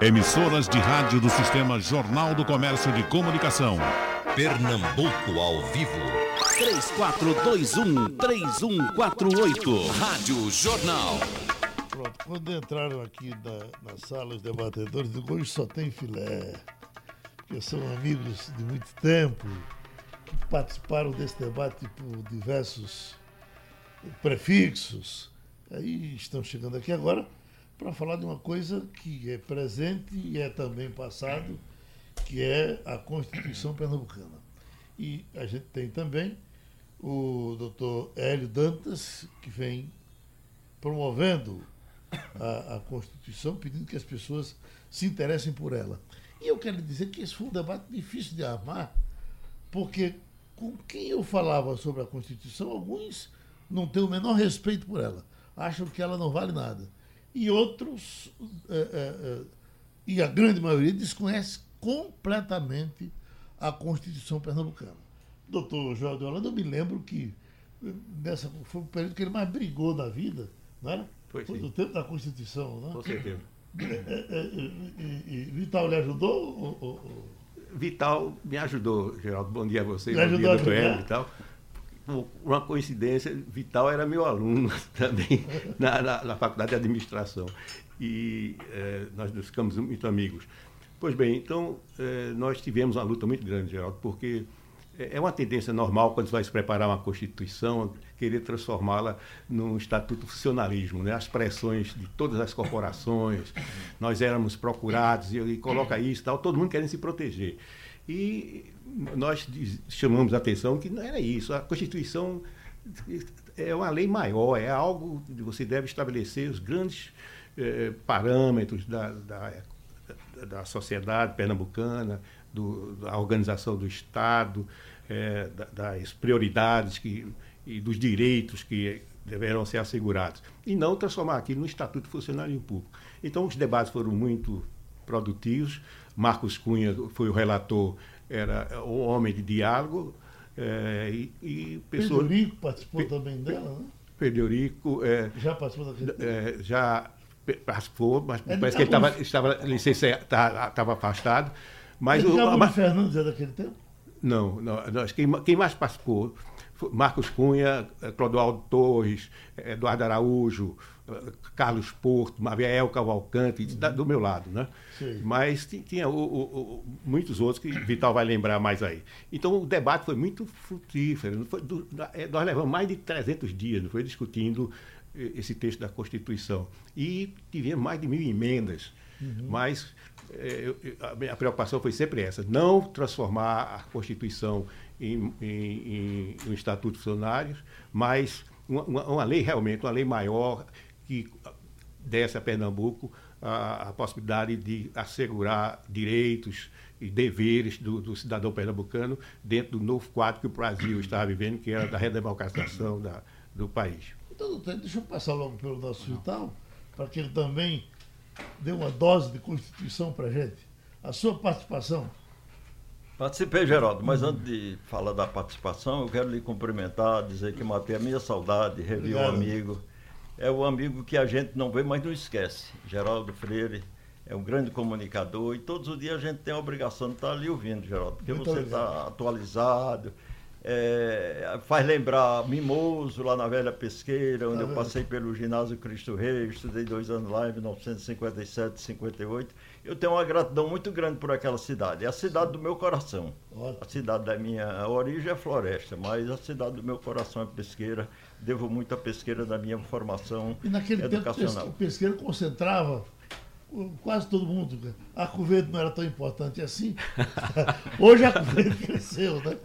Emissoras de rádio do Sistema Jornal do Comércio de Comunicação. Pernambuco ao vivo. 3421-3148. Rádio Jornal. Pronto, quando entraram aqui na, na sala os debatedores, digo, hoje só tem filé. Porque são amigos de muito tempo, que participaram desse debate por diversos prefixos. Aí estão chegando aqui agora para falar de uma coisa que é presente e é também passado, que é a Constituição Pernambucana. E a gente tem também o doutor Hélio Dantas, que vem promovendo a, a, Constituição, pedindo que as pessoas se interessem por ela. E eu quero dizer que esse foi um debate difícil de armar, porque com quem eu falava sobre a Constituição, alguns não têm o menor respeito por ela, acham que ela não vale nada e outros, é, é, e a grande maioria, desconhece completamente a Constituição pernambucana. Doutor João de Holanda, eu me lembro que nessa, foi o período que ele mais brigou na vida, não era? Foi, foi do tempo da Constituição, não Com certeza. É, e, e, Vital lhe ajudou? Ou, ou... Vital me ajudou, Geraldo. Bom dia a você, bom dia, doutor Hélio e tal uma coincidência, Vital era meu aluno também na, na, na faculdade de administração. E é, nós ficamos muito amigos. Pois bem, então é, nós tivemos uma luta muito grande, Geraldo, porque é, é uma tendência normal quando você vai se preparar uma Constituição, querer transformá-la num estatuto funcionalismo, né? as pressões de todas as corporações, nós éramos procurados, e, e coloca isso tal, todo mundo querendo se proteger. E nós chamamos a atenção que não era isso. A Constituição é uma lei maior, é algo que você deve estabelecer os grandes eh, parâmetros da, da, da, sociedade pernambucana, do, da organização do Estado, eh, das prioridades que, e dos direitos que deverão ser assegurados. E não transformar aquilo no Estatuto Funcionário Público. Então, os debates foram muito produtivos. Marcos Cunha foi o relator, era um homem de diálogo. É, e, e pessoas... Pedro participou Pe também dela, né? Pedro Rico, é, já participou daquele é, Já participou, mas ele parece que ele tava, estava licença, estava afastado. Mas ele o, mas, Fernandes é daquele tempo? Não, não, não quem, quem mais participou Marcos Cunha, Clodoaldo Torres, Eduardo Araújo, Carlos Porto, Maviel Cavalcante, uhum. do meu lado, né? Sim. Mas tinha o, o, muitos outros que Vital vai lembrar mais aí. Então o debate foi muito frutífero. Foi, do, é, nós levamos mais de 300 dias, foi discutindo esse texto da Constituição e tivemos mais de mil emendas. Uhum. Mas é, a minha preocupação foi sempre essa: não transformar a Constituição em, em, em um estatuto de funcionários, mas uma, uma, lei realmente, uma lei maior que desse a Pernambuco a, a possibilidade de assegurar direitos e deveres do, do, cidadão pernambucano dentro do novo quadro que o Brasil estava vivendo, que era da redemocratização da, do país. Então, deixa eu passar logo pelo nosso Vital, para que ele também dê uma dose de Constituição para a gente. A sua participação. Participei, Geraldo, mas antes de falar da participação, eu quero lhe cumprimentar, dizer que matei a minha saudade, revi um amigo é o amigo que a gente não vê, mas não esquece. Geraldo Freire é um grande comunicador e todos os dias a gente tem a obrigação de estar ali ouvindo, Geraldo, porque Muito você está atualizado. É, faz lembrar Mimoso, lá na Velha Pesqueira, onde ah, eu passei pelo ginásio Cristo Rei, estudei dois anos lá em 1957, 58. Eu tenho uma gratidão muito grande por aquela cidade. É a cidade do meu coração. A cidade da minha origem é Floresta, mas a cidade do meu coração é Pesqueira devo muito à pesqueira da minha formação e naquele educacional. tempo o pesqueiro concentrava quase todo mundo. A Verde não era tão importante assim. Hoje a Verde cresceu, né?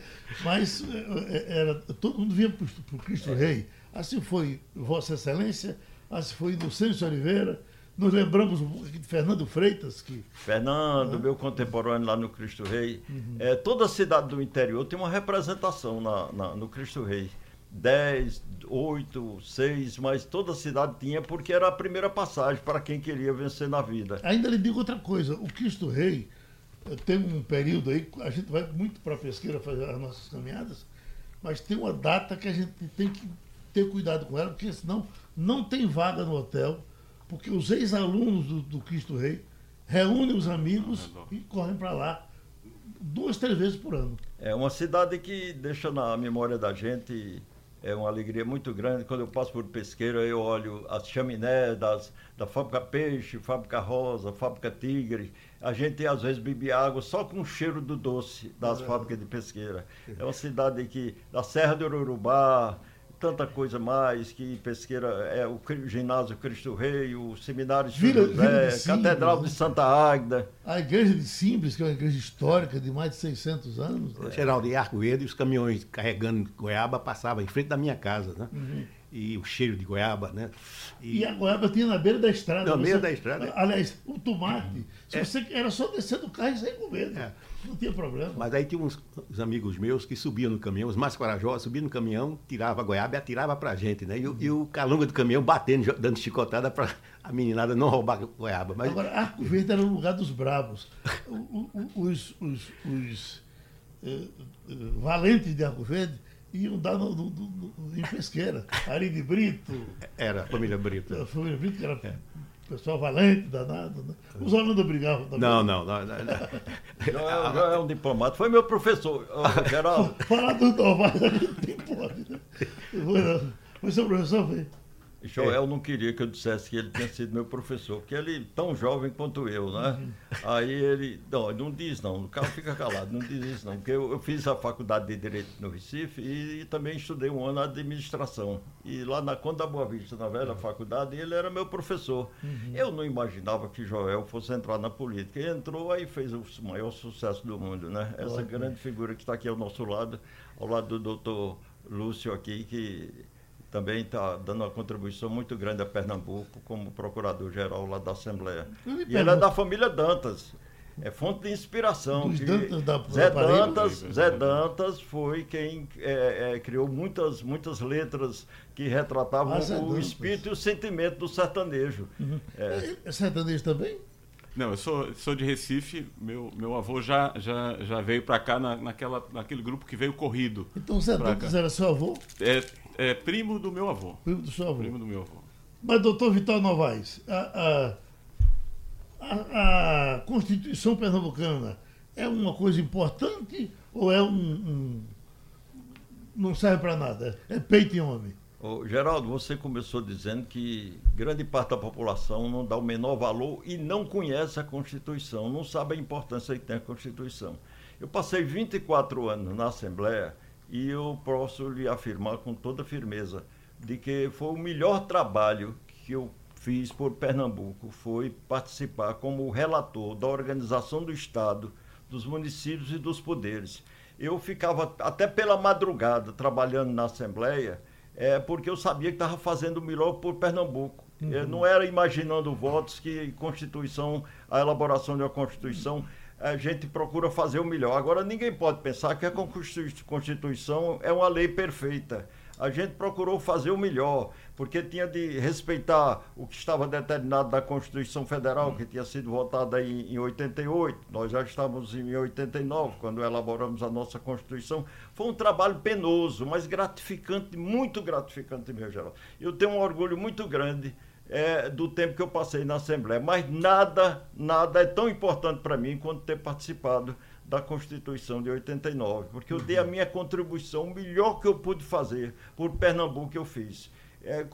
Mas é, é, era, todo mundo vinha para o Cristo é. Rei. Assim foi Vossa Excelência, assim foi Inocêncio Oliveira. Nos lembramos de Fernando Freitas. que Fernando, meu contemporâneo lá no Cristo Rei. Uhum. É, toda cidade do interior tem uma representação na, na no Cristo Rei. 10, 8, 6, mas toda a cidade tinha, porque era a primeira passagem para quem queria vencer na vida. Ainda lhe digo outra coisa: o Cristo Rei eh, tem um período aí, a gente vai muito para a pesqueira fazer as nossas caminhadas, mas tem uma data que a gente tem que ter cuidado com ela, porque senão não tem vaga no hotel, porque os ex-alunos do, do Cristo Rei reúne os amigos e correm para lá duas, três vezes por ano. É uma cidade que deixa na memória da gente é uma alegria muito grande. Quando eu passo por Pesqueira, eu olho as chaminés das, da Fábrica Peixe, Fábrica Rosa, Fábrica Tigre. A gente às vezes bebe água só com o cheiro do doce das é. fábricas de Pesqueira. É uma cidade que, da Serra do Urubá, tanta coisa mais, que Pesqueira é o ginásio Cristo Rei, o seminário de Vila, José, Vila de Catedral de Santa Águida. A igreja de Simples, que é uma igreja histórica de mais de 600 anos. É. Geraldo, de Arco Verde, os caminhões carregando goiaba passavam em frente da minha casa, né? Uhum. E o cheiro de goiaba, né? E, e a goiaba tinha na beira da estrada. Na beira da estrada. Aliás, o tomate, se é. você era só descer do carro e sair comendo. É. Não tinha problema. Mas aí tinha uns, uns, amigos meus que subiam no caminhão, os mais corajosos, subiam no caminhão, tirava a goiaba e atirava pra gente, né? E, uhum. e o calunga do caminhão batendo, dando chicotada para a meninada não roubar a goiaba. Mas... Agora, Arco Verde era o lugar dos bravos. os, os, os eh, eh, valentes de Arco Verde iam dar no, no, no, em pesqueira. Ari Brito. Era a família Brito. A família Brito, que era é pessoal valente, danado. Né? Os alunos brigavam também. Não, não, não. não, não. Já, é um diplomata. Foi meu professor, geral. Falar do Novaes a gente tem pode. Né? Foi, foi seu professor, foi? Joel é. não queria que eu dissesse que ele tinha sido meu professor, porque ele tão jovem quanto eu, né? Uhum. Aí ele, não, não diz não, o cara fica calado, não diz isso não, porque eu, eu fiz a faculdade de Direito no Recife e, e, também estudei um ano de administração. E lá na Conta da Boa Vista, na velha uhum. faculdade, ele era meu professor. Uhum. Eu não imaginava que Joel fosse entrar na política. Ele entrou aí fez o maior sucesso do mundo, né? Essa grande figura que está aqui ao nosso lado, ao lado do doutor Lúcio aqui, que também está dando uma contribuição muito grande a Pernambuco como procurador-geral lá da Assembleia. E ele é da família Dantas. É fonte de inspiração. Dantas da, Zé, Dantas, Zé Dantas foi quem é, é, criou muitas, muitas letras que retratavam ah, o espírito e o sentimento do sertanejo. Uhum. É. é sertanejo também? Não, eu sou, sou de Recife. Meu, meu avô já, já, já veio para cá na, naquela, naquele grupo que veio corrido. Então Zé Dantas era seu avô? É, é primo do meu avô. Primo do seu avô. Primo do meu avô. Mas, doutor Vital Novaes, a, a, a, a Constituição Pernambucana é uma coisa importante ou é um. um não serve para nada? É peito e homem? Ô, Geraldo, você começou dizendo que grande parte da população não dá o menor valor e não conhece a Constituição, não sabe a importância que tem a Constituição. Eu passei 24 anos na Assembleia e eu posso lhe afirmar com toda firmeza de que foi o melhor trabalho que eu fiz por Pernambuco, foi participar como relator da organização do Estado, dos municípios e dos poderes. Eu ficava até pela madrugada trabalhando na Assembleia, é, porque eu sabia que estava fazendo o melhor por Pernambuco. Uhum. Eu não era imaginando votos que Constituição, a elaboração de uma Constituição a gente procura fazer o melhor. Agora, ninguém pode pensar que a Constituição é uma lei perfeita. A gente procurou fazer o melhor, porque tinha de respeitar o que estava determinado da Constituição Federal, que tinha sido votada em, em 88. Nós já estávamos em 89, quando elaboramos a nossa Constituição. Foi um trabalho penoso, mas gratificante, muito gratificante, meu geral. Eu tenho um orgulho muito grande é, do tempo que eu passei na Assembleia. Mas nada, nada é tão importante para mim quanto ter participado da Constituição de 89, porque eu dei a minha contribuição, o melhor que eu pude fazer por Pernambuco eu fiz. É, é,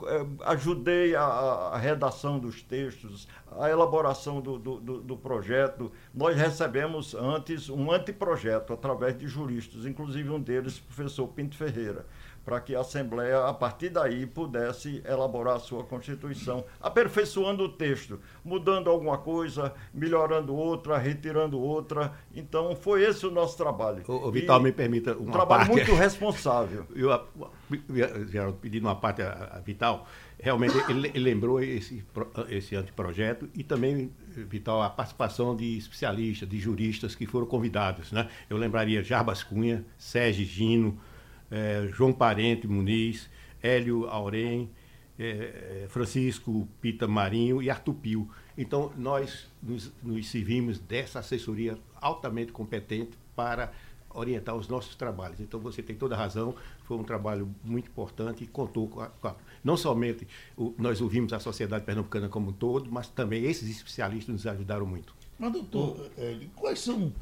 ajudei a, a, redação dos textos, a elaboração do, do, do, projeto. Nós recebemos antes um anteprojeto através de juristas, inclusive um deles, o professor Pinto Ferreira para que a Assembleia, a partir daí, pudesse elaborar a sua Constituição, aperfeiçoando o texto, mudando alguma coisa, melhorando outra, retirando outra. Então, foi esse o nosso trabalho. O, o Vital, e me permita uma um trabalho parte... muito responsável. Eu, Geraldo, pedindo uma parte a, a Vital, realmente ele, ele, lembrou esse, esse anteprojeto e também, Vital, a participação de especialistas, de juristas que foram convidados. Né? Eu lembraria Jarbas Cunha, Sérgio Gino, é, João Parente Muniz, Hélio Aurem, é, Francisco Pita Marinho e Arthur Pio. Então, nós nos, nos servimos dessa assessoria altamente competente para orientar os nossos trabalhos. Então, você tem toda a razão, foi um trabalho muito importante e contou com a, com a não somente o, nós ouvimos a sociedade pernambucana como um todo, mas também esses especialistas nos ajudaram muito. Mas, doutor, é, quais são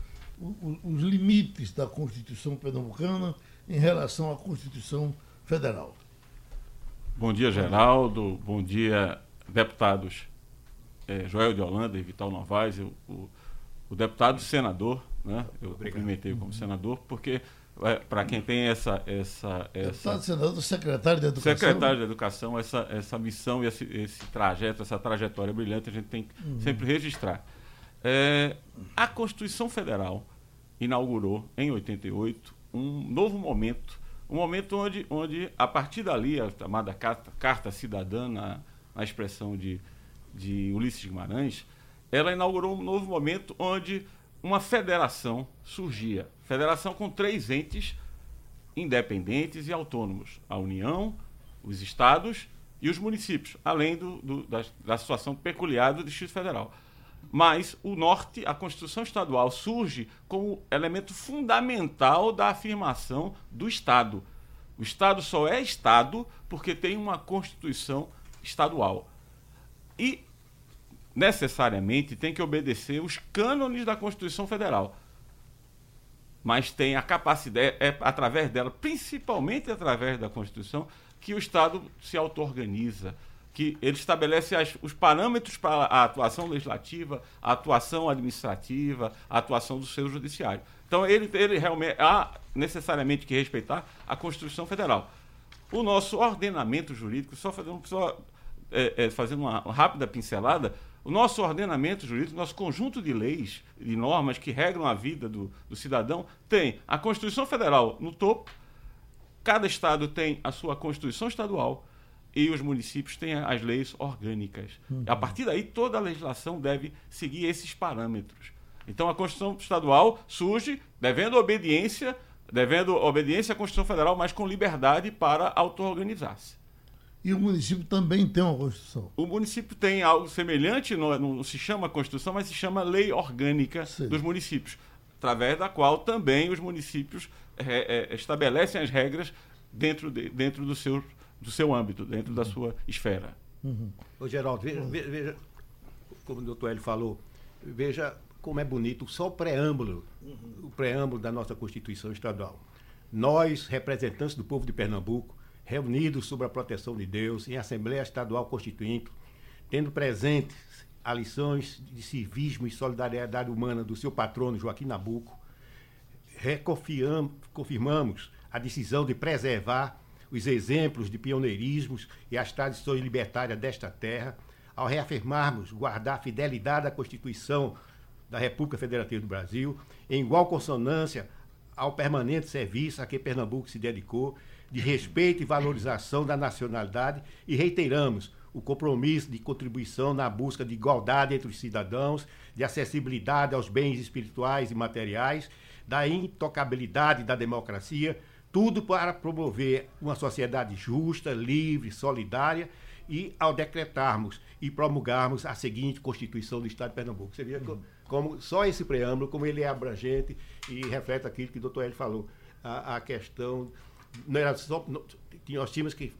os limites da Constituição pernambucana em relação à Constituição Federal? Bom dia, Geraldo. Bom dia, deputados é, Joel de Holanda e Vital Novaes. Eu, o, o deputado senador, né? Eu cumprimentei como senador, porque é, para quem tem essa. essa, essa deputado senador, secretário de Educação. Secretário de Educação, essa, essa missão e esse, esse trajeto, essa trajetória brilhante, a gente tem que uhum. sempre registrar. É, a Constituição Federal inaugurou, em 88, um novo momento, um momento onde, onde a partir dali, a chamada Carta, Carta Cidadã, na, na expressão de, de Ulisses Guimarães, ela inaugurou um novo momento onde uma federação surgia. Federação com três entes independentes e autônomos: a União, os estados e os municípios, além do, do, da, da situação peculiar do Distrito Federal. Mas o norte, a Constituição Estadual, surge como elemento fundamental da afirmação do Estado. O Estado só é Estado porque tem uma Constituição estadual. E necessariamente tem que obedecer os cânones da Constituição Federal. Mas tem a capacidade, é através dela, principalmente através da Constituição, que o Estado se auto-organiza, que ele estabelece as, os parâmetros para a atuação legislativa, a atuação administrativa, a atuação do seu judiciário. Então, ele, ele realmente há necessariamente que respeitar a Constituição Federal. O nosso ordenamento jurídico, só fazendo, só, é, é, fazendo uma rápida pincelada, o nosso ordenamento jurídico, nosso conjunto de leis e normas que regram a vida do, do cidadão, tem a Constituição Federal no topo, cada estado tem a sua Constituição Estadual, e os municípios têm as leis orgânicas. Uhum. A partir daí, toda a legislação deve seguir esses parâmetros. Então, a Constituição Estadual surge devendo obediência, devendo obediência à Constituição Federal, mas com liberdade para auto-organizar-se. E o município também tem uma Constituição? O município tem algo semelhante, não, não se chama Constituição, mas se chama Lei Orgânica Sim. dos Municípios, através da qual também os municípios é, é, estabelecem as regras dentro, de, dentro do seu do seu âmbito, dentro da sua esfera. Uhum. Ô, Geraldo, veja, veja, como o doutor Hélio falou, veja como é bonito só o preâmbulo, uhum. o preâmbulo da nossa Constituição Estadual. Nós, representantes do povo de Pernambuco, reunidos sob a proteção de Deus, em Assembleia Estadual Constituinte, tendo presentes as lições de civismo e solidariedade humana do seu patrono Joaquim Nabuco, reconfirmamos a decisão de preservar os exemplos de pioneirismos e as tradições libertárias desta terra, ao reafirmarmos guardar a fidelidade à Constituição da República Federativa do Brasil, em igual consonância ao permanente serviço a que Pernambuco se dedicou, de respeito e valorização da nacionalidade, e reiteramos o compromisso de contribuição na busca de igualdade entre os cidadãos, de acessibilidade aos bens espirituais e materiais, da intocabilidade da democracia, tudo para promover uma sociedade justa, livre, solidária e ao decretarmos e promulgarmos a seguinte Constituição do Estado de Pernambuco. Você vê uhum. como só esse preâmbulo, como ele é abrangente e reflete aquilo que o doutor Hélio falou, a, a questão não era só não, nós tínhamos que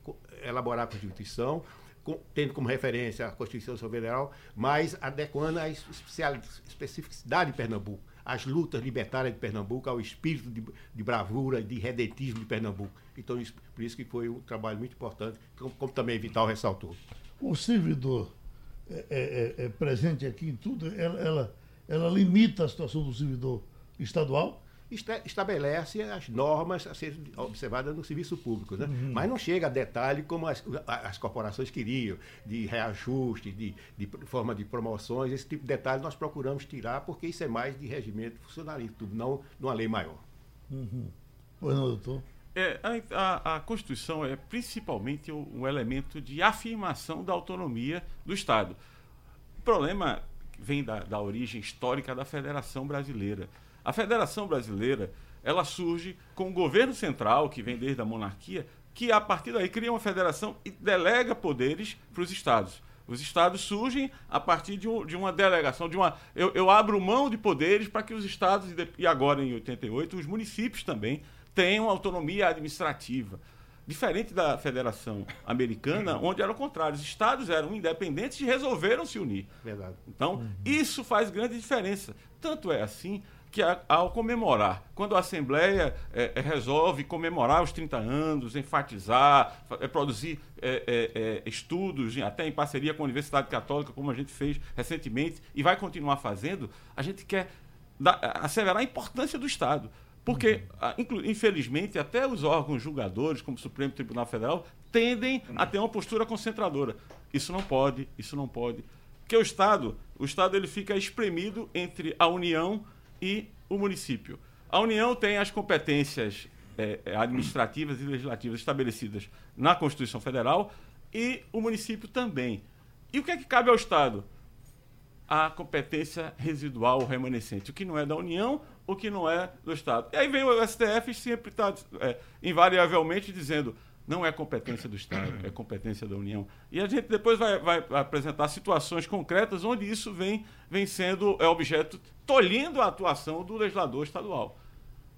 elaborar a Constituição com, tendo como referência a Constituição Federal, mas adequando a especificidade de Pernambuco às lutas libertárias de Pernambuco, ao espírito de, de bravura, de redentismo de Pernambuco. Então, isso, por isso que foi um trabalho muito importante, como, como também Vital ressaltou. O servidor é, é, é, é presente aqui em tudo, ela, ela, ela limita a situação do servidor estadual, estabelece as normas a serem observadas no serviço público, né? Uhum. mas não chega a detalhe como as, as corporações queriam, de reajuste, de, de, forma de promoções, esse tipo de detalhe nós procuramos tirar, porque isso é mais de regimento funcionalista, não numa lei maior. Uhum. Pois não, doutor? É, a, a, Constituição é principalmente um, um elemento de afirmação da autonomia do Estado. O problema vem da, da origem histórica da Federação Brasileira. A Federação Brasileira, ela surge com o governo central, que vem desde a monarquia, que a partir daí cria uma federação e delega poderes para os estados. Os estados surgem a partir de, um, de uma delegação, de uma. Eu, eu, abro mão de poderes para que os estados, e agora em 88, os municípios também, tenham autonomia administrativa. Diferente da Federação Americana, onde era o contrário, os estados eram independentes e resolveram se unir. Verdade. Então, isso faz grande diferença. Tanto é assim que ao comemorar, quando a Assembleia é, é, resolve comemorar os 30 anos, enfatizar, é, produzir é, estudos, até em parceria com a Universidade Católica, como a gente fez recentemente, e vai continuar fazendo, a gente quer dar, asseverar a importância do Estado. Porque, uhum. infelizmente, até os órgãos julgadores, como o Supremo Tribunal Federal, tendem a ter uma postura concentradora. Isso não pode, isso não pode. Porque o Estado, o Estado ele fica espremido entre a União e o município. A União tem as competências é, é, administrativas e legislativas estabelecidas na Constituição Federal e o município também. E o que é que cabe ao Estado? A competência residual remanescente, o que não é da União, o que não é do Estado. E aí vem o STF sempre está é, invariavelmente dizendo não é competência do Estado, é competência da União. E a gente depois vai, vai apresentar situações concretas onde isso vem, vem sendo é objeto, tolhendo a atuação do legislador estadual.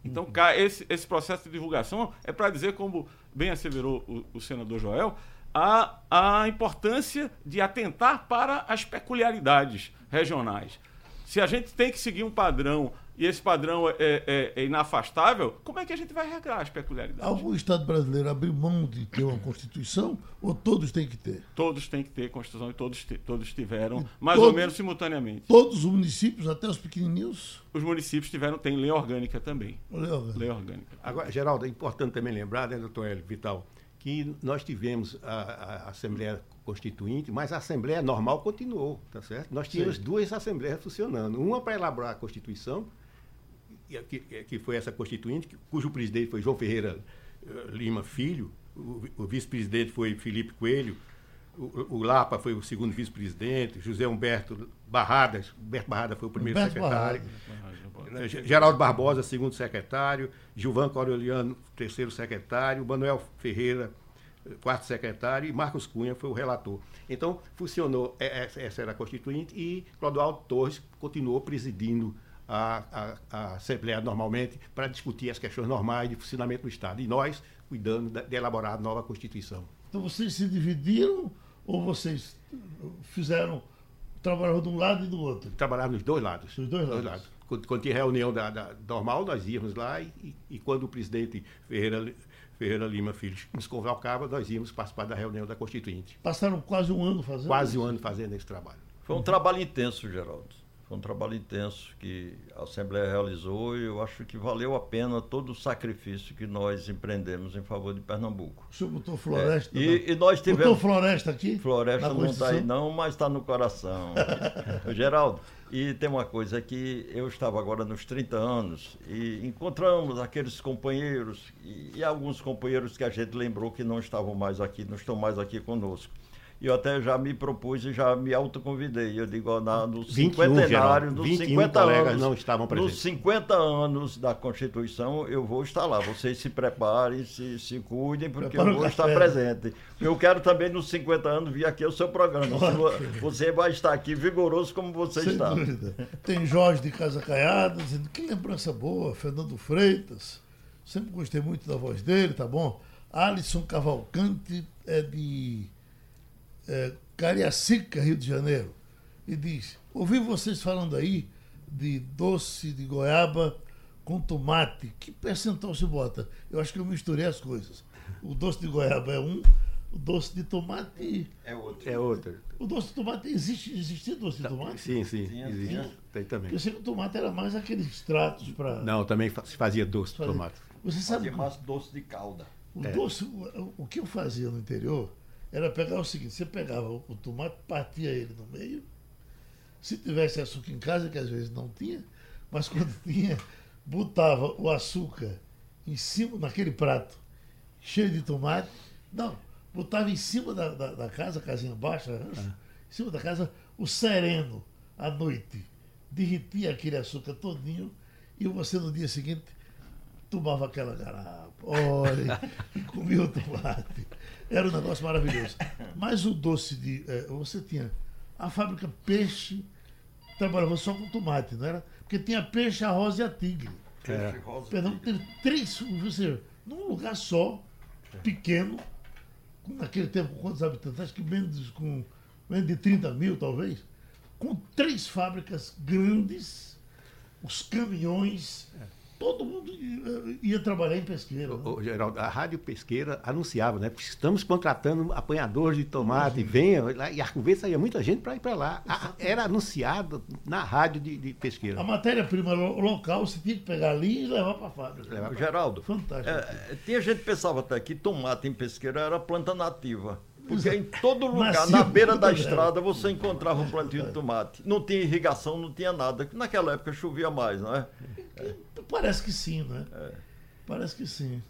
Então, uhum. esse, esse processo de divulgação é para dizer, como bem asseverou o, o senador Joel, a, a importância de atentar para as peculiaridades regionais. Se a gente tem que seguir um padrão e esse padrão é, é, é, inafastável, como é que a gente vai regrar as peculiaridades? Algum Estado brasileiro abriu mão de ter uma Constituição ou todos têm que ter? Todos têm que ter Constituição e todos, todos tiveram, e mais todos, ou menos simultaneamente. Todos os municípios, até os pequenininhos? Os municípios tiveram, tem lei orgânica também. Lei orgânica. Lei orgânica. Agora, Geraldo, é importante também lembrar, né, doutor Hélio Vital, que nós tivemos a, a, Assembleia Constituinte, mas a Assembleia normal continuou, tá certo? Nós tínhamos Sim. duas Assembleias funcionando, uma para elaborar a Constituição que, que foi essa constituinte, cujo presidente foi João Ferreira eh, Lima Filho, o, o vice-presidente foi Felipe Coelho, o, o, Lapa foi o segundo vice-presidente, José Humberto Barradas, Humberto Barrada foi o primeiro Humberto secretário, Barrada. Geraldo Barbosa, segundo secretário, Gilvan Coreliano, terceiro secretário, Manuel Ferreira, quarto secretário, e Marcos Cunha foi o relator. Então, funcionou, é, é, essa era a constituinte, e Clodoaldo Torres continuou presidindo a, a, a Assembleia normalmente para discutir as questões normais de funcionamento do Estado. E nós cuidando de, de elaborar a nova Constituição. Então vocês se dividiram ou vocês fizeram, trabalharam de um lado e do outro? Trabalharam nos dois lados. Dos dois lados. Dois lados. Quando, quando, tinha reunião da, da, normal, nós íamos lá e, e, e quando o presidente Ferreira, Ferreira Lima Filho nos convocava, nós íamos participar da reunião da Constituinte. Passaram quase um ano fazendo Quase isso? um ano fazendo esse trabalho. Foi um trabalho intenso, Geraldo. Foi um trabalho intenso que a Assembleia realizou e eu acho que valeu a pena todo o sacrifício que nós empreendemos em favor de Pernambuco. O senhor botou floresta? É, e, e, nós tivemos. Botou floresta aqui? Floresta não está aí, não, mas está no coração. Geraldo, e tem uma coisa que eu estava agora nos 30 anos e encontramos aqueles companheiros e, e alguns companheiros que a gente lembrou que não estavam mais aqui, não estão mais aqui conosco e eu até já me propus e já me autoconvidei. Eu digo, na, no cinquentenário, nos 50 anos, não estavam presentes. Nos 50 anos da Constituição, eu vou estar lá. Vocês se preparem, se, se cuidem, porque Prepara eu vou estar presente. Eu quero também, nos 50 anos, vir aqui ao seu programa. Você vai estar aqui vigoroso como você Sem está. Dúvida. Tem Jorge de Casa Caiada dizendo que lembrança boa, Fernando Freitas. Sempre gostei muito da voz dele, tá bom? Alisson Cavalcante é de é, Cariacica, Rio de Janeiro, e diz: Ouvi vocês falando aí de doce de goiaba com tomate. Que percentual se bota? Eu acho que eu misturei as coisas. O doce de goiaba é um, o doce de tomate é outro. É outro. O doce de tomate existe, existia doce de tomate? Sim, sim, tinha, existe. Tinha. Tem também. Eu sei que o tomate era mais aqueles extratos para. Não, também se fazia doce de tomate. Você sabe? Fazia mais doce de calda. O é. doce, o que eu fazia no interior era pegar o seguinte, você pegava o tomate, partia ele no meio, se tivesse açúcar em casa, que às vezes não tinha, mas quando tinha, botava o açúcar em cima, naquele prato, cheio de tomate, não, botava em cima da, da, da casa, casinha baixa, rancho, ah. em cima da casa, o sereno, à noite, derretia aquele açúcar todinho, e você no dia seguinte tomava aquela garapa, olha, e comia o tomate. Era um negócio maravilhoso. Mas o doce de. É, você tinha a fábrica Peixe, trabalhava só com tomate, não era? Porque tinha peixe, arroz e a tigre. Peixe, é. rosa Perdão, teve três, você, num lugar só, pequeno, naquele tempo, quantos habitantes? Acho que menos, com, menos de 30 mil, talvez, com três fábricas grandes, os caminhões. É todo mundo ia, trabalhar em pesqueira. Né? O, Geraldo, a Rádio Pesqueira anunciava, né? Estamos contratando apanhadores de tomate, venha. E Arco Verde saía muita gente para ir para lá. A, era anunciado na rádio de, de pesqueira. A matéria-prima local você tinha que pegar ali e levar para a fábrica. Levar Geraldo, Fantástico. É, tinha gente que pensava até que tomate em pesqueira era planta nativa. Porque em todo lugar, na beira da estrada, você encontrava um plantio de tomate. Não tinha irrigação, não tinha nada. Naquela época chovia mais, não é? é. Parece que sim, né? É. Parece que sim.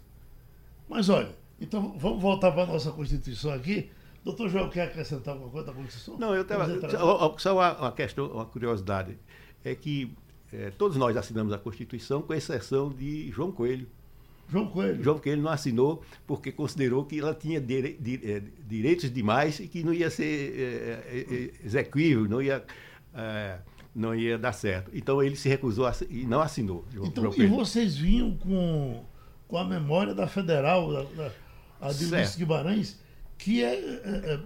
Mas olha, então vamos voltar para a nossa Constituição aqui. Doutor João, quer acrescentar alguma coisa da Constituição? Não, eu estava. Só, só uma, uma, questão, uma curiosidade. É que é, todos nós assinamos a Constituição, com exceção de João Coelho. João Coelho. João Coelho não assinou porque considerou que ela tinha dire, dire, é, direitos demais e que não ia ser é, é, exequível, não ia. É, não ia dar certo. Então ele se recusou a, e não assinou. Então, e vocês vinham com, com a memória da Federal, da, da, a de Luiz Guimarães, que é, é, é,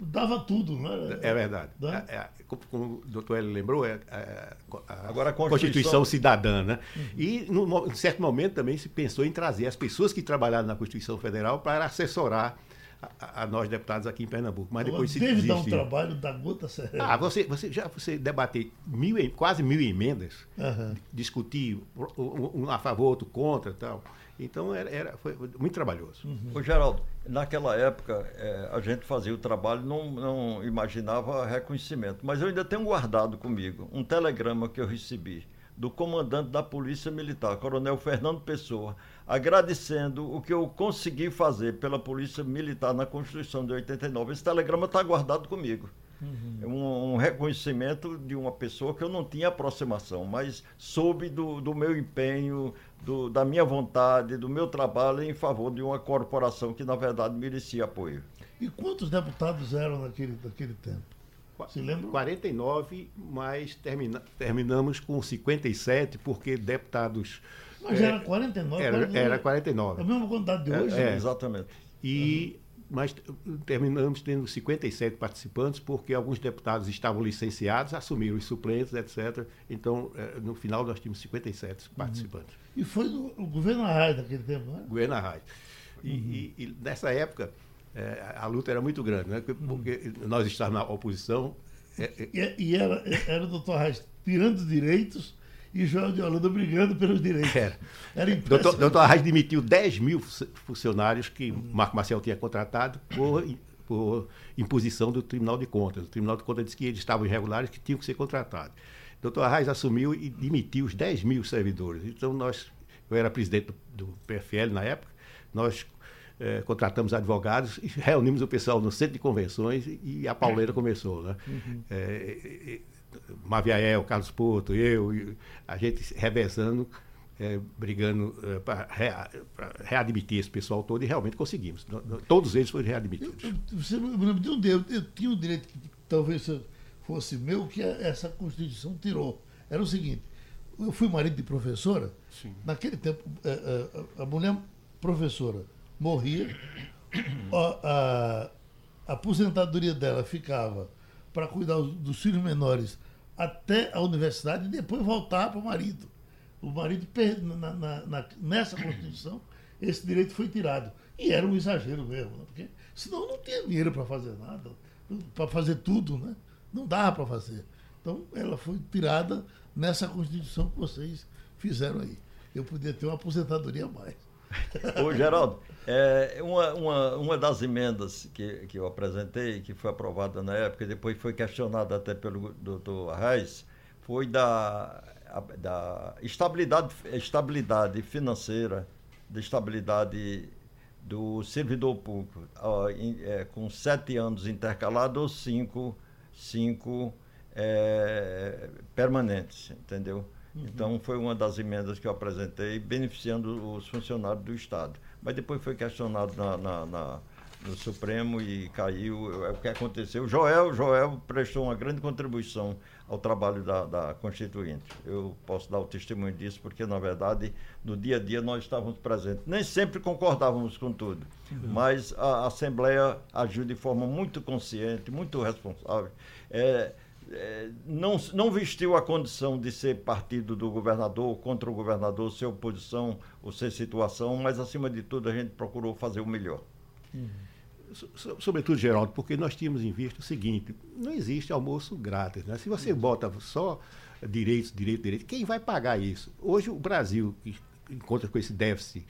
dava tudo, né? É verdade. Né? É, é, como o doutor Hélio lembrou, é, é a, Agora, a Constituição... Constituição cidadã. Né? Uhum. E, num certo momento, também se pensou em trazer as pessoas que trabalharam na Constituição Federal para assessorar a, a, nós deputados aqui em Pernambuco. Mas depois se Deve dar um trabalho da gota serena. Ah, você, você já você debater mil, quase mil emendas, uhum. discutir um, um, a favor, outro contra tal. Então era, era, foi muito trabalhoso. Uhum. Ô, Geraldo, naquela época é, a gente fazia o trabalho, não, não imaginava reconhecimento. Mas eu ainda tenho guardado comigo um telegrama que eu recebi do comandante da Polícia Militar, Coronel Fernando Pessoa, agradecendo o que eu consegui fazer pela Polícia Militar na Constituição de 89. Esse telegrama está guardado comigo. Uhum. Um, um, reconhecimento de uma pessoa que eu não tinha aproximação, mas soube do, do meu empenho, do, da minha vontade, do meu trabalho em favor de uma corporação que, na verdade, merecia apoio. E quantos deputados eram naquele, naquele tempo? Se lembra? 49, mas termina, terminamos com 57, porque deputados. Mas é, era 49? Era, 49. era 49. A mesma quantidade de hoje? É, é. Exatamente. E, uhum. Mas terminamos tendo 57 participantes, porque alguns deputados estavam licenciados, assumiram os suplentes, etc. Então, é, no final, nós tínhamos 57 uhum. participantes. E foi do, o governo Arraes naquele tempo, né? Governo Arraes. E, uhum. e, e nessa época é, a luta era muito grande, né? porque nós estávamos na oposição. É, é... E, e, era, era o doutor Reis tirando direitos e João de Holanda brigando pelos direitos. Era. era doutor, doutor Arraes demitiu 10 mil funcionários que. Marco Marcel tinha contratado por, por imposição do Tribunal de Contas. O Tribunal de Contas disse que eles estavam irregulares que tinham que ser contratados. Doutor Arraes assumiu e demitiu os 10 mil servidores. Então, nós, eu era presidente do, do PFL na época, nós é, contratamos advogados, e reunimos o pessoal no centro de convenções e, a pauleira começou. Né? Uhum. É, Maviael, Carlos Porto, eu, a gente revezando, é, brigando é, para rea, readmitir esse pessoal todo e realmente conseguimos. Todos eles foram readmitidos. Eu, eu, você me lembra de um eu, eu tinha o direito que talvez fosse meu, que essa Constituição tirou. Era o seguinte, eu fui marido de professora, Sim. naquele tempo, a, é, a, a mulher professora morria, a, a aposentadoria dela ficava para cuidar dos filhos menores até a universidade e depois voltar para o marido. O marido, na, na, na, nessa Constituição, esse direito foi tirado. E era um exagero mesmo, né? porque senão não tinha dinheiro para fazer nada, para fazer tudo, né? Não dava para fazer. Então, ela foi tirada nessa Constituição que vocês fizeram aí. Eu podia ter uma aposentadoria a mais. Ô, Geraldo, é, uma, uma, uma das emendas que, que eu apresentei, que foi aprovada na época, e depois foi questionada até pelo doutor Arraes, foi da, da estabilidade, estabilidade financeira, da estabilidade do servidor público, ó, em, é, com sete anos intercalados ou cinco, cinco é, permanentes, entendeu? Uhum. Então, foi uma das emendas que eu apresentei, beneficiando os funcionários do Estado. Mas depois foi questionado na, na, na, no Supremo e caiu. É o que aconteceu. Joel, Joel prestou uma grande contribuição ao trabalho da, da Constituinte. Eu posso dar o testemunho disso, porque, na verdade, no dia a dia nós estávamos presentes. Nem sempre concordávamos com tudo, uhum. mas a Assembleia agiu de forma muito consciente, muito responsável. É, não, não vestiu a condição de ser partido do governador, contra o governador, ser oposição ou ser situação, mas, acima de tudo, a gente procurou fazer o melhor. Uhum sobretudo, Geraldo, porque nós tínhamos em vista o seguinte: não existe almoço grátis. Né? Se você bota só direitos, direito, direito, quem vai pagar isso? Hoje, o Brasil, que encontra com esse déficit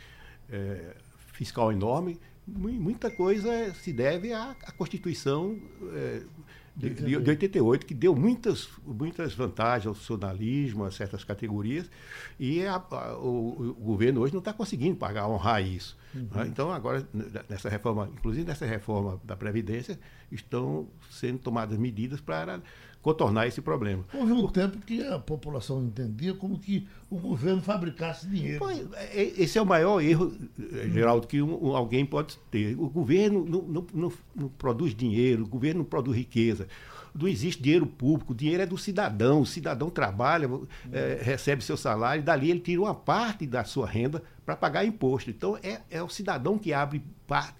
é, fiscal enorme, muita coisa se deve à, à Constituição é, de, de, de 88, que deu muitas, muitas vantagens ao funcionalismo, a certas categorias, e a, a, o, o, governo hoje não está conseguindo pagar, honrar isso. Uhum. Né? Então, agora, nessa reforma, inclusive nessa reforma da Previdência, estão sendo tomadas medidas para contornar esse problema. Houve um tempo que a população entendia como que o governo fabricasse dinheiro. Pois, é, esse é o maior erro, eh, Geraldo, que um, alguém pode ter. O governo não, não, não, não produz dinheiro, o governo não produz riqueza não existe dinheiro público, o dinheiro é do cidadão, o cidadão trabalha, é, recebe seu salário, e dali ele tira uma parte da sua renda para pagar imposto. Então é, é o cidadão que abre parte,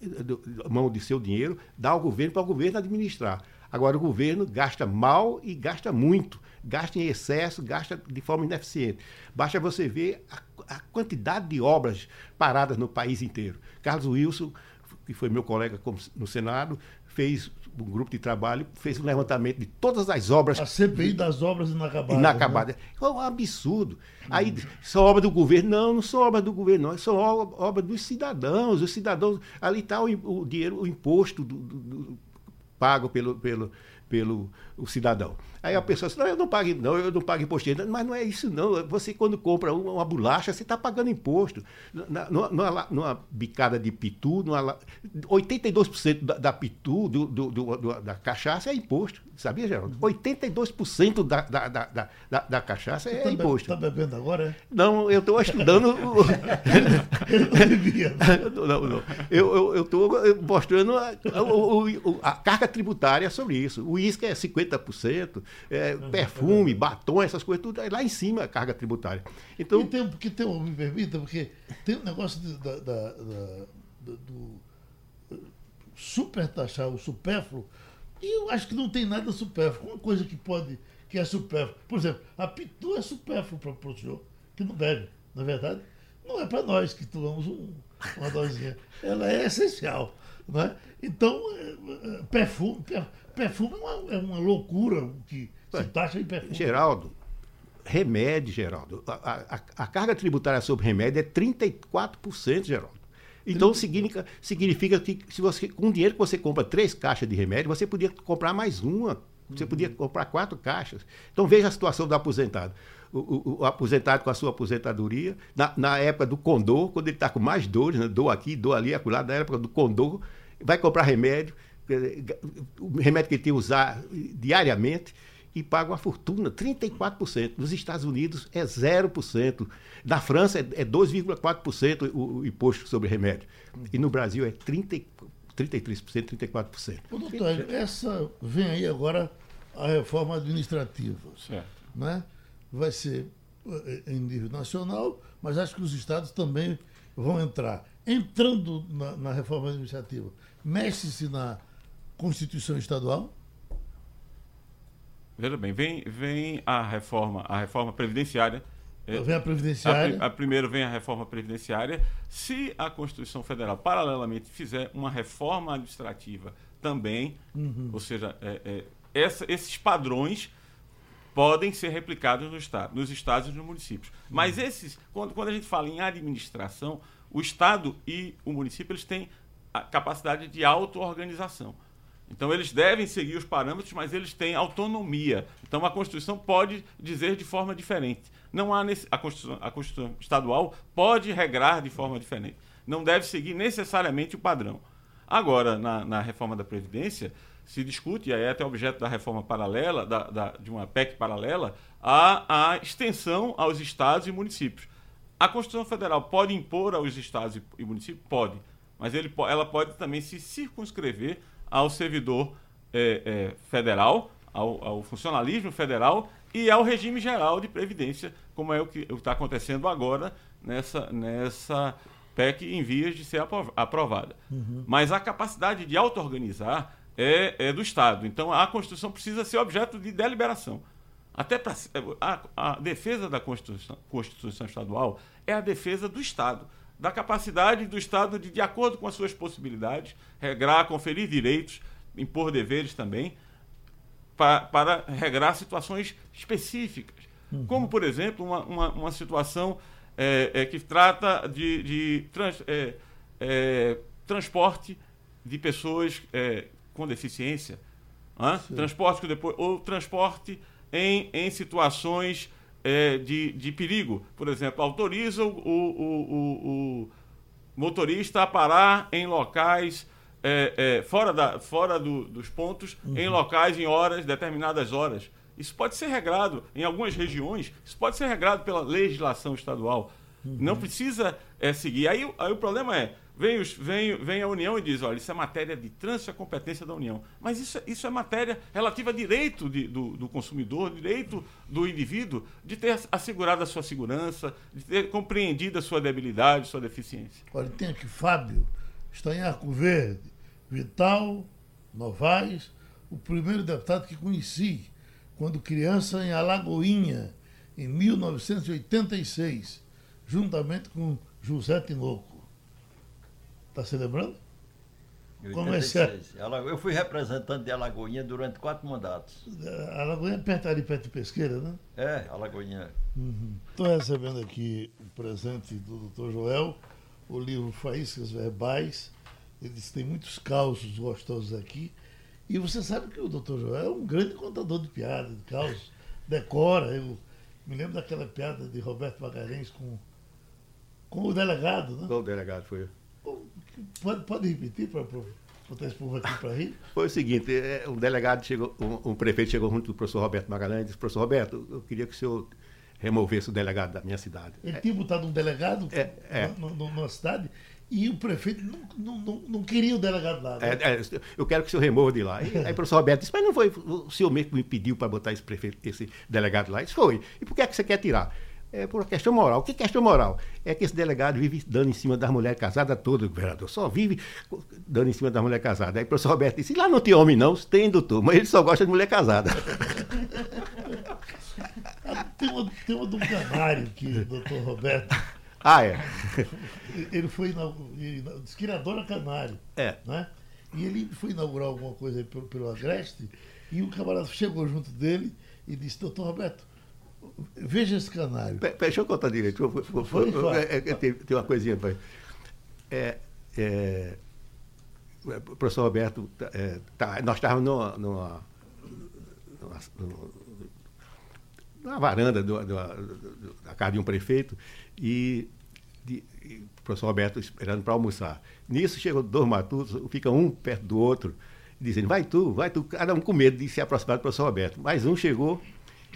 mão de seu dinheiro, dá ao governo para o governo administrar. Agora, o governo gasta mal e gasta muito, gasta em excesso, gasta de forma ineficiente. Basta você ver a, a quantidade de obras paradas no país inteiro. Carlos Wilson, que foi meu colega no Senado, fez um grupo de trabalho, fez um levantamento de todas as obras. A CPI das obras inacabadas. Inacabadas. Né? É um absurdo. Aí, são obras do governo. Não, não são obras do governo, não. São obras dos cidadãos. Os cidadãos. Ali está o, o dinheiro, o imposto do, do, pago pelo, pelo, pelo o cidadão. Aí a pessoa diz, não, eu não pago, não, eu não pago imposto. Mas não é isso, não. Você, quando compra uma, uma bolacha, você está pagando imposto. Na, numa, numa, bicada de pitu, numa, 82% da, da pitu, do, do, do, da cachaça, é imposto. Sabia, Geraldo? 82% da, da, da, da, da cachaça é tá imposto. Está bebendo agora, é? Não, eu estou estudando. eu não, não. Eu estou mostrando a, a, a, carga tributária sobre isso. O uísque é 50% é, perfume, batom, essas coisas, tudo lá em cima a carga tributária. Então, e tem, porque tem, me permita, porque tem um negócio de, da, da, da, do super taxar o supérfluo, e eu acho que não tem nada supérfluo. Uma coisa que pode, que é supérfluo. Por exemplo, a pitu é supérfluo para o senhor, que não bebe, na é verdade. Não é para nós que tomamos um, uma dosinha. Ela é essencial. Né? Então, é, é, perfume, perfume é uma, é uma loucura que se taxa em perfume. Geraldo, remédio, Geraldo. A, a, a, carga tributária sobre remédio é 34%, Geraldo. Então significa, significa que se você, com o dinheiro que você compra três caixas de remédio, você podia comprar mais uma. Você uhum. podia comprar quatro caixas. Então veja a situação do aposentado. O, o, o aposentado com a sua aposentadoria, na, na época do condor, quando ele está com mais dores, né? dor aqui, dor ali, acolá, na época do condor, vai comprar remédio, o remédio que ele tem que usar diariamente e paga uma fortuna, 34%. Nos Estados Unidos é 0%. Na França é 2,4% o, o imposto sobre remédio. E no Brasil é 30, 33%, 34%. Ô, doutor, essa vem aí agora a reforma administrativa. Certo. Né? Vai ser eh, em nível nacional, mas acho que os estados também vão entrar. Entrando na, na reforma administrativa, mexe-se na Constituição Estadual? Veja bem, vem, vem a reforma, a reforma previdenciária. É, vem a previdenciária. A, a, primeiro vem a reforma previdenciária. Se a Constituição Federal, paralelamente, fizer uma reforma administrativa também, uhum. ou seja, é, é, essa, esses padrões podem ser replicados no estado, nos estados e nos municípios. Uhum. Mas esses, quando, quando a gente fala em administração, o estado e o município eles têm a capacidade de auto-organização. Então, eles devem seguir os parâmetros, mas eles têm autonomia. Então, a Constituição pode dizer de forma diferente. Não há nesse, a, Constituição, a Constituição estadual pode regrar de forma diferente. Não deve seguir necessariamente o padrão. Agora, na, na reforma da Previdência, se discute, e aí é até objeto da reforma paralela, da, da, de uma PEC paralela, a, a extensão aos estados e municípios. A Constituição Federal pode impor aos estados e, e municípios? Pode mas ele, ela pode também se circunscrever ao servidor é, é, federal, ao, ao, funcionalismo federal e ao regime geral de previdência, como é o que está acontecendo agora nessa, nessa PEC em vias de ser aprovada. Uhum. Mas a capacidade de auto-organizar é, é, do Estado. Então a Constituição precisa ser objeto de deliberação. Até pra, a, a defesa da Constituição, Constituição Estadual é a defesa do Estado, da capacidade do Estado de, de acordo com as suas possibilidades, regrar, conferir direitos, impor deveres também, para, para regrar situações específicas. Uhum. Como, por exemplo, uma, uma, uma situação é, é, que trata de, de trans, é, é transporte de pessoas é, com deficiência. Transporte depois, ou transporte em, em situações é, de, de perigo. Por exemplo, autoriza o, o, o, o motorista a parar em locais fora, da, fora do, dos pontos, uhum. em locais, em horas, determinadas horas. Isso pode ser regrado em algumas regiões, isso pode ser regrado pela legislação estadual. Uhum. Não precisa é, seguir. Aí, aí o problema é, vem, os, vem, vem a União e diz, olha, isso é matéria de trânsito à competência da União. Mas isso, isso é matéria relativa a direito de, do, do consumidor, direito do indivíduo de ter assegurado a sua segurança, de ter compreendido a sua debilidade, sua deficiência. Olha, tem aqui Fábio, está em Arco Verde, Vital, Novaes, o primeiro deputado que conheci quando criança em Alagoinha, em 1986, juntamente com José Tinoco. Está se lembrando? Como é Eu fui representante de Alagoinha durante quatro mandatos. Alagoinha é perto ali, perto de Pesqueira, né? É, Alagoinha. Estou uhum. recebendo aqui o presente do Dr. Joel, o livro Faíscas Verbais. Ele disse que tem muitos causos gostosos aqui. E você sabe que o doutor Joel é um grande contador de piadas, de causos, decora. Eu me lembro daquela piada de Roberto Magalhães com, com o delegado, né? Com o delegado, foi. Pode, pode repetir para botar esse povo aqui para rir? Foi o seguinte, é, um delegado chegou, um, um, prefeito chegou junto do professor Roberto Magalhães e disse, professor Roberto, eu queria que o senhor removesse o delegado da minha cidade. Ele tinha botado um delegado é, é. Na, na, na cidade e o prefeito não, não, não, não queria o delegado lá. Né? É, é, eu quero que o senhor remova de lá. E aí o professor Roberto disse, mas não foi o senhor mesmo que me pediu para botar esse, prefeito, esse delegado lá? Isso foi. E por que é que você quer tirar? É por uma questão moral. O que é questão moral? É que esse delegado vive dando em cima das mulheres casadas todas, governador. Só vive dando em cima das mulheres casadas. Aí o professor Roberto disse, lá não tem homem não, tem doutor, mas ele só gosta de mulher casada. tem uma, tem uma do canário que o doutor Roberto ah, é. Ele foi diz que ele adora canário. É. Né? E ele foi inaugurar alguma coisa pelo, pelo Agreste e o camarada chegou junto dele e disse, doutor Roberto, veja esse canário. Pera, deixa eu contar direito. Foi, foi, foi, é, é, tem, tem, uma coisinha. É, é, o professor Roberto, é, tá, nós estávamos numa, numa, numa, numa varanda do, do, do, da casa de um prefeito e, de, e o professor Roberto esperando para almoçar. Nisso chegou dois matutos, fica um perto do outro, dizendo, vai tu, vai tu, cada um com medo de se aproximar do professor Roberto. Mas um chegou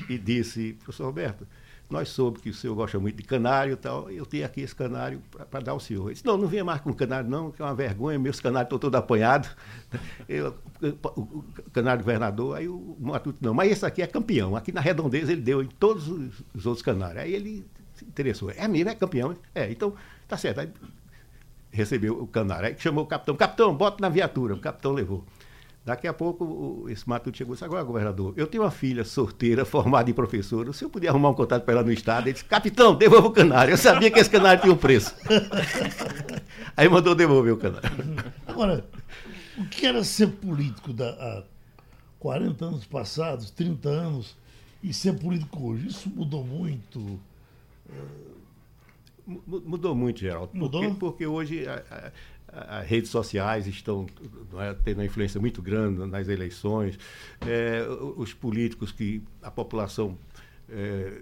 e disse, professor Roberto, nós soube que o senhor gosta muito de canário e tal, eu tenho aqui esse canário para dar ao senhor. Ele disse, não, não venha mais com canário não, que é uma vergonha, meus canários estão todos apanhados. Eu, o canário governador, aí o Matuto, não, mas esse aqui é campeão, aqui na redondeza ele deu em todos os outros canários. Aí ele se interessou, é mesmo, é campeão? É, então, tá certo. Aí recebeu o canário, aí chamou o capitão, capitão, bota na viatura, o capitão levou. Daqui a pouco, esse Matuto chegou e disse, agora, governador, eu tenho uma filha sorteira, formada em professora, se eu puder arrumar um contato para ela no estado, ele disse, capitão, devolva o canário. Eu sabia que esse canário tinha um preço. Aí mandou devolver o canário. Agora, o que era ser político da, há 40 anos passados, 30 anos, e ser político hoje? Isso mudou muito? Mudou muito, Geraldo. Mudou? Porque, porque hoje as redes sociais estão é, tendo uma influência muito grande nas eleições. É, os políticos que a população é,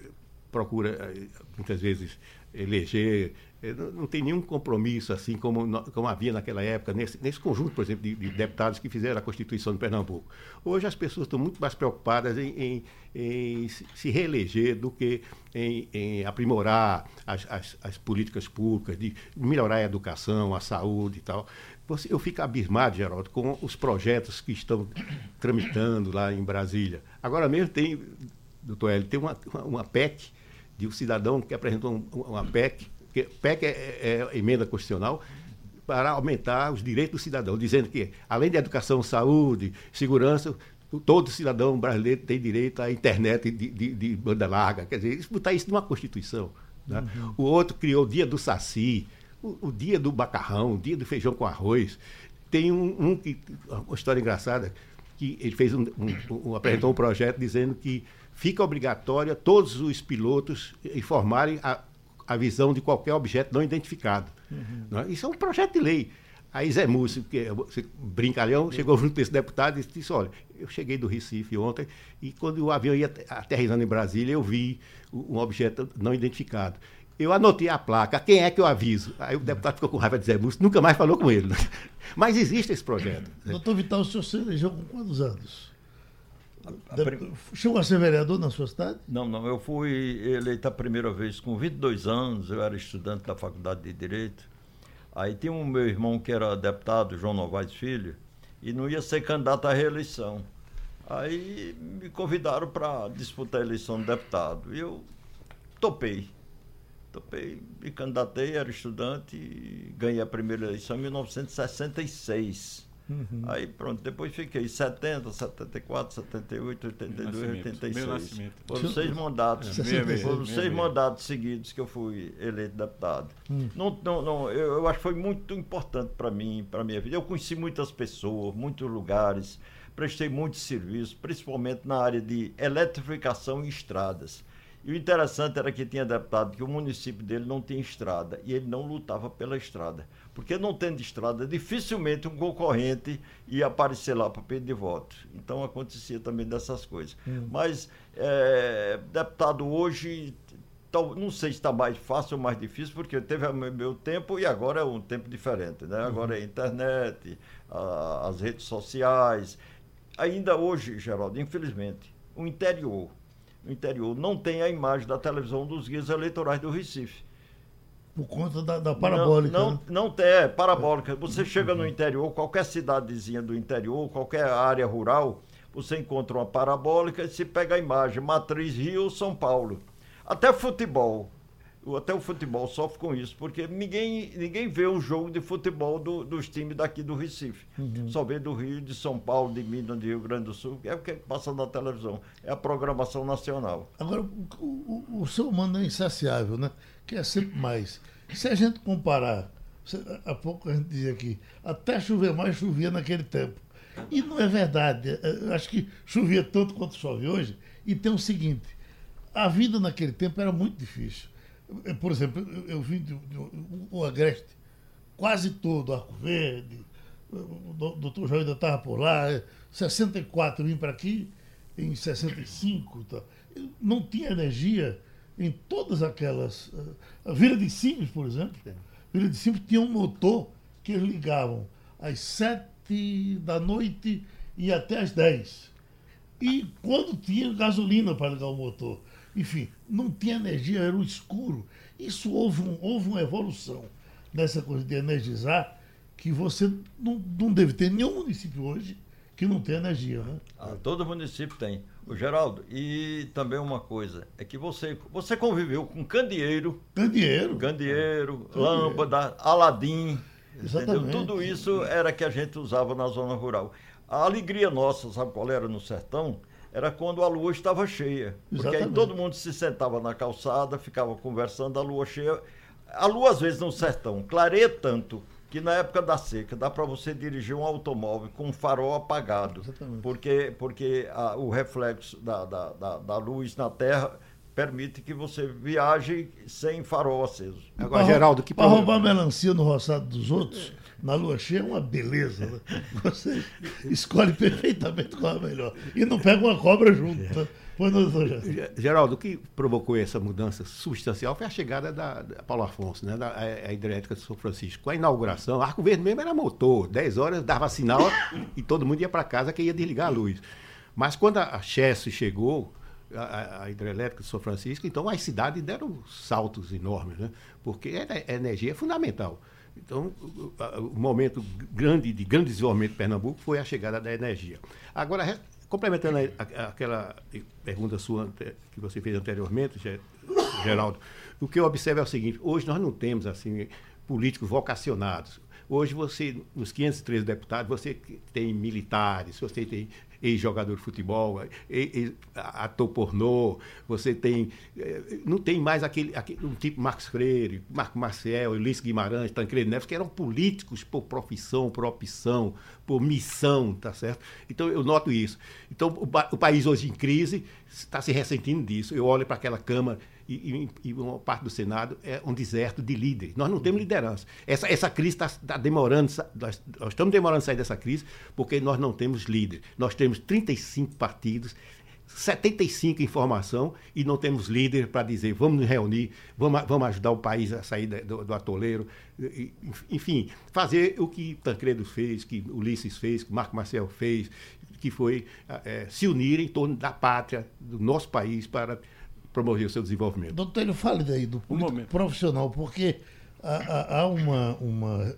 procura, muitas vezes, eleger não tem nenhum compromisso, assim como, como havia naquela época, nesse, nesse conjunto, por exemplo, de, de, deputados que fizeram a Constituição de Pernambuco. Hoje as pessoas estão muito mais preocupadas em, em, em se reeleger do que em, em aprimorar as, as, as, políticas públicas, de melhorar a educação, a saúde e tal. eu fico abismado, Geraldo, com os projetos que estão tramitando lá em Brasília. Agora mesmo tem, doutor Hélio, tem uma, uma PEC de um cidadão que apresentou uma PEC que PEC é, é, é emenda constitucional para aumentar os direitos do cidadão, dizendo que, além de educação, saúde, segurança, todo cidadão brasileiro tem direito à internet de, de, de banda larga. Quer dizer, botar isso numa Constituição. Né? Uhum. O outro criou o dia do Saci, o, o, dia do macarrão, o dia do feijão com arroz. Tem um, um que, uma história engraçada, que ele fez um, um, um, apresentou um projeto dizendo que fica obrigatório a todos os pilotos informarem a, a visão de qualquer objeto não identificado. Uhum. Isso é um projeto de lei. Aí Zé Múcio, que é brincalhão, chegou junto desse deputado e disse, olha, eu cheguei do Recife ontem e quando o avião ia aterrissando em Brasília, eu vi um objeto não identificado. Eu anotei a placa, quem é que eu aviso? Aí o deputado ficou com raiva de Zé Múcio, nunca mais falou com ele. Mas existe esse projeto. Doutor Vital, o senhor se elegeu com quantos anos? Chegou a ser vereador na sua cidade? Não, não. Eu fui eleito a primeira vez com 22 anos, eu era estudante da Faculdade de Direito. Aí tinha um meu irmão que era deputado, João Novaes Filho, e não ia ser candidato à reeleição. Aí me convidaram para disputar a eleição de deputado. E eu topei. Topei, me candidatei, era estudante e ganhei a primeira eleição em 1966. Uhum. Aí pronto, depois fiquei 70, 74, 78, 82, nascimento, 86. Foram seis mandatos. É, foram seis mandatos seguidos que eu fui eleito deputado. Hum. Não, não, não, eu, eu acho que foi muito importante para mim, para minha vida. Eu conheci muitas pessoas, muitos lugares, prestei muitos serviços, principalmente na área de eletrificação e estradas. E o interessante era que tinha deputado que o município dele não tinha estrada e ele não lutava pela estrada. Porque não tendo estrada, dificilmente um concorrente ia aparecer lá para pedir voto. Então acontecia também dessas coisas. Hum. Mas é, deputado hoje, não sei se está mais fácil ou mais difícil, porque teve o meu tempo e agora é um tempo diferente. Né? Agora é a internet, a, as redes sociais. Ainda hoje, Geraldo, infelizmente, o interior no interior não tem a imagem da televisão dos guias eleitorais do Recife. Por conta da, da parabólica. Não, né? não, não tem, é parabólica. Você chega no interior, qualquer cidadezinha do interior, qualquer área rural, você encontra uma parabólica e se pega a imagem, Matriz Rio, São Paulo. Até futebol até o futebol sofre com isso, porque ninguém, ninguém vê um jogo de futebol do, dos times daqui do Recife. Uhum. Só vê do Rio, de São Paulo, de Minas, de Rio Grande do Sul, é o que passa na televisão. É a programação nacional. Agora, o, o, o ser humano é insaciável, né? Quer sempre mais. Se a gente comparar, há pouco a gente dizia aqui, até chover mais chovia naquele tempo. E não é verdade. É, eu acho que chovia tanto quanto chove hoje. E tem o seguinte: a vida naquele tempo era muito difícil por exemplo, eu, vim do, o Agreste, quase todo, Arco Verde, o doutor João ainda estava por lá, 64 vim para aqui, em 65, tá. não tinha energia em todas aquelas. A Vila de Simples, por exemplo, Vila de Simples tinha um motor que eles ligavam às 7 da noite e até às 10. E quando tinha gasolina para ligar o motor enfim, não tinha energia, era um escuro. Isso houve, um, houve uma evolução nessa coisa de energizar que você não, não deve ter nenhum município hoje que não tem energia, né? Ah, todo município tem. O Geraldo, e também uma coisa, é que você, você conviveu com candeeiro. Candeeiro. Candeeiro, candeeiro. lâmpada, aladim. Exatamente. Tudo isso era que a gente usava na zona rural. A alegria nossa, sabe qual era no sertão? Era quando a lua estava cheia. Porque Exatamente. aí todo mundo se sentava na calçada, ficava conversando, a lua cheia. A lua, às vezes, no sertão, clareia tanto que na época da seca dá para você dirigir um automóvel com um farol apagado. Exatamente. Porque, porque a, o reflexo da, da, da, da luz na terra permite que você viaje sem farol aceso. Agora, Geraldo, que para roubar melancia no roçado dos outros, na lua cheia é uma beleza. Né? Você escolhe perfeitamente qual é melhor. E não pega uma cobra junto. Não, Geraldo, o que provocou essa mudança substancial foi a chegada da, da Paulo Afonso, né, da a, a hidrelétrica de São Francisco. Com a inauguração, Arco Verde mesmo era motor, 10 horas dava sinal e todo mundo ia para casa que ia desligar a luz. Mas quando a Chesse chegou, a, a, hidrelétrica de São Francisco, então as cidades deram saltos enormes, né? porque a energia é fundamental. Então, o, momento grande de grande desenvolvimento de Pernambuco foi a chegada da energia. Agora, complementando a, aquela pergunta sua que você fez anteriormente, Geraldo, o que eu observo é o seguinte: hoje nós não temos assim políticos vocacionados. Hoje você, nos 513 deputados, você tem militares, você tem ex-jogador de futebol, ator pornô, você tem. Eh, não tem mais aquele, aquele um tipo Marcos Freire, Marco Marcel, Ulisses Guimarães, Tancredo Neves, que eram políticos por profissão, por opção, por missão, tá certo? Então eu noto isso. Então o, o país hoje em crise está se ressentindo disso. Eu olho para aquela Câmara e, e, uma parte do Senado é um deserto de líderes. Nós não temos liderança. Essa, essa crise está tá demorando, nós, nós estamos demorando a sair dessa crise porque nós não temos líderes. Nós temos 35 partidos, 75 em formação e não temos líder para dizer vamos nos reunir, vamos, vamos ajudar o país a sair do, do atoleiro. Enfim, fazer o que Tancredo fez, que Ulisses fez, que Marco Marcel fez, que foi é, se unir em torno da pátria, do nosso país, para promover o seu desenvolvimento. Doutor, ele fale daí do um profissional, porque há, há uma, uma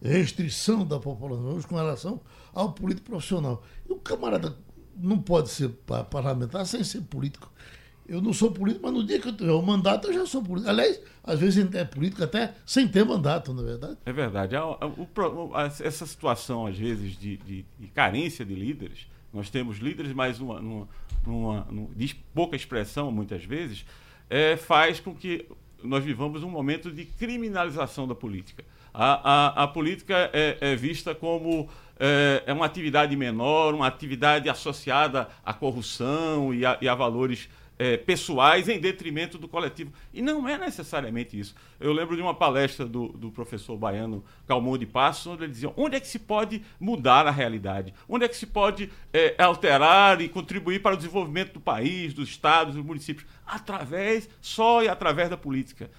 restrição da população com relação ao político profissional. E o camarada não pode ser parlamentar sem ser político. Eu não sou político, mas no dia que eu tiver o mandato, eu já sou político. Aliás, às vezes é político até sem ter mandato, não é verdade? É verdade. essa situação, às vezes, de, de, de carência de líderes, nós temos líderes, mas uma, numa, de pouca expressão, muitas vezes, é, faz com que nós vivamos um momento de criminalização da política. A, a, a política é, é, vista como é, é, uma atividade menor, uma atividade associada à corrupção e a, e a valores é, pessoais em detrimento do coletivo. E não é necessariamente isso. Eu lembro de uma palestra do, do professor baiano Calmon de Passos, onde ele dizia onde é que se pode mudar a realidade, onde é que se pode é, alterar e contribuir para o desenvolvimento do país, dos estados, dos municípios, através, só e através da política.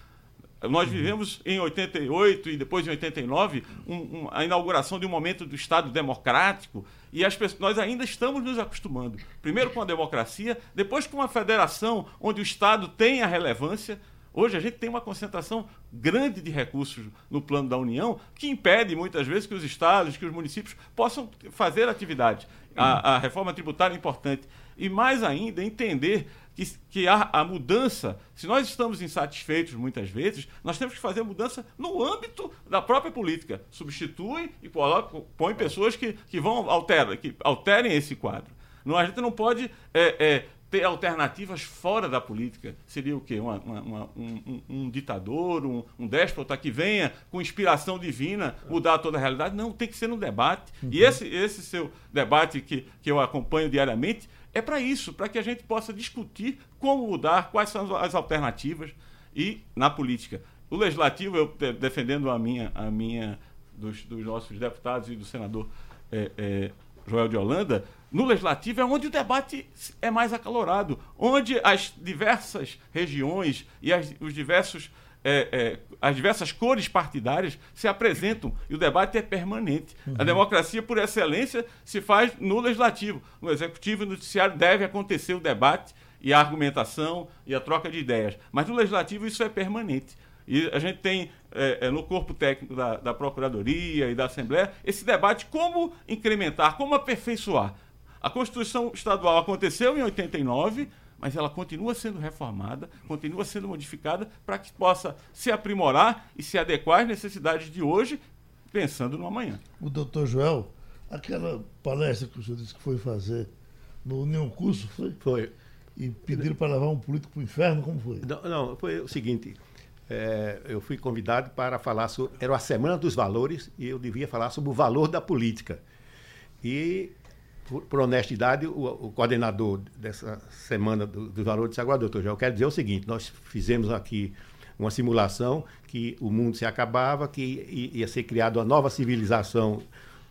Nós vivemos em 88 e depois em 89 um, um, a inauguração de um momento do Estado democrático e as pessoas, nós ainda estamos nos acostumando. Primeiro com a democracia, depois com uma federação onde o Estado tem a relevância. Hoje a gente tem uma concentração grande de recursos no plano da União que impede muitas vezes que os estados, que os municípios possam fazer atividade. A, a reforma tributária é importante. E mais ainda, entender que, que a, a, mudança, se nós estamos insatisfeitos muitas vezes, nós temos que fazer mudança no âmbito da própria política. Substitui e põe pessoas que, que vão alterar, que alterem esse quadro. Não, a gente não pode é, é, ter alternativas fora da política. Seria o quê? Uma, uma, uma, um, um, ditador, um, um, déspota que venha com inspiração divina mudar toda a realidade? Não, tem que ser no debate. Uhum. E esse, esse seu debate que, que eu acompanho diariamente é para isso, para que a gente possa discutir como mudar, quais são as alternativas e na política. O legislativo, eu defendendo a minha, a minha dos, dos nossos deputados e do senador é, é, Joel de Holanda, no legislativo é onde o debate é mais acalorado, onde as diversas regiões e as, os diversos é, é, as diversas cores partidárias se apresentam e o debate é permanente. Uhum. A democracia, por excelência, se faz no legislativo. No executivo e no noticiário deve acontecer o debate e a argumentação e a troca de ideias. Mas no legislativo isso é permanente. E a gente tem é, é no corpo técnico da, da Procuradoria e da Assembleia esse debate como incrementar, como aperfeiçoar. A Constituição Estadual aconteceu em 89, mas ela continua sendo reformada, continua sendo modificada para que possa se aprimorar e se adequar às necessidades de hoje, pensando no amanhã. O doutor Joel, aquela palestra que o senhor disse que foi fazer no União Curso, foi? Foi. E pediram para levar um político para o inferno, como foi? Não, não foi o seguinte. É, eu fui convidado para falar sobre. Era a Semana dos Valores e eu devia falar sobre o valor da política. E por, por honestidade, o, o, coordenador dessa semana do, do valor disse agora, doutor, eu quero dizer o seguinte, nós fizemos aqui uma simulação que o mundo se acabava, que ia ser criada uma nova civilização,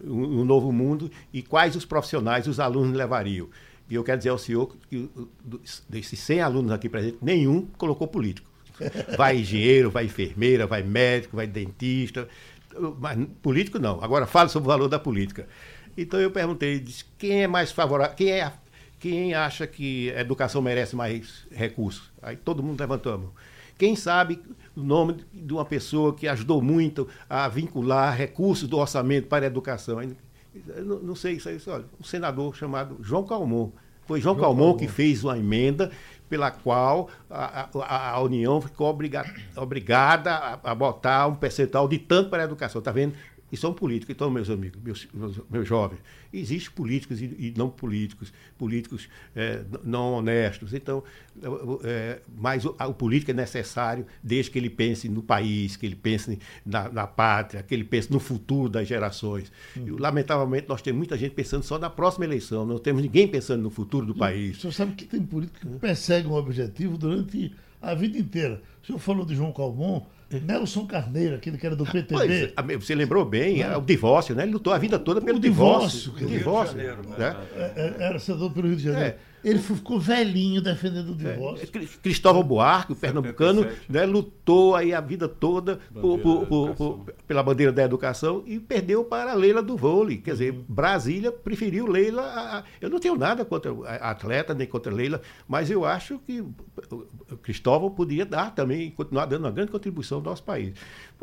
um, um novo mundo, e quais os profissionais os alunos levariam. E eu quero dizer ao senhor que desses 100 alunos aqui presentes, nenhum colocou político. Vai engenheiro, vai enfermeira, vai médico, vai dentista, mas político não. Agora fale sobre o valor da política. Então eu perguntei, disse, quem é mais favorável, quem, é, quem acha que a educação merece mais recursos? Aí todo mundo levantou a mão. Quem sabe o nome de uma pessoa que ajudou muito a vincular recursos do orçamento para a educação? Não, não sei, isso aí, olha, um senador chamado João Calmon. Foi João, João Calmon, Calmon que fez uma emenda pela qual a, a, a União ficou obriga, obrigada a, a, botar um percentual de tanto para a educação. Está vendo? E são políticos. Então, meus amigos, meus, meus, meus jovens, existem políticos e, e, não políticos, políticos é, não honestos. Então, é, mas o, o, político é necessário desde que ele pense no país, que ele pense na, na pátria, que ele pense no futuro das gerações. Hum. E, lamentavelmente, nós temos muita gente pensando só na próxima eleição, não temos ninguém pensando no futuro do país. O senhor sabe que tem políticos que perseguem um objetivo durante a vida inteira. O senhor falou de João Calmon, Nelson Carneiro, aquele que era do PTB. Pois, você lembrou bem, é. o divórcio, né? Ele lutou a vida toda pelo o divórcio. divórcio. divórcio. Janeiro, né? É, é, era senador pelo Rio de Janeiro. É. Ele ficou velhinho defendendo o é, divórcio. É, Cristóvão Buarque, o pernambucano, né, lutou aí a vida toda por, por, por, pela bandeira da educação e perdeu para a Leila do vôlei. Quer dizer, uhum. Brasília preferiu Leila. A, a, eu não tenho nada contra a atleta, nem contra Leila, mas eu acho que o Cristóvão podia dar também, continuar dando uma grande contribuição ao nosso país.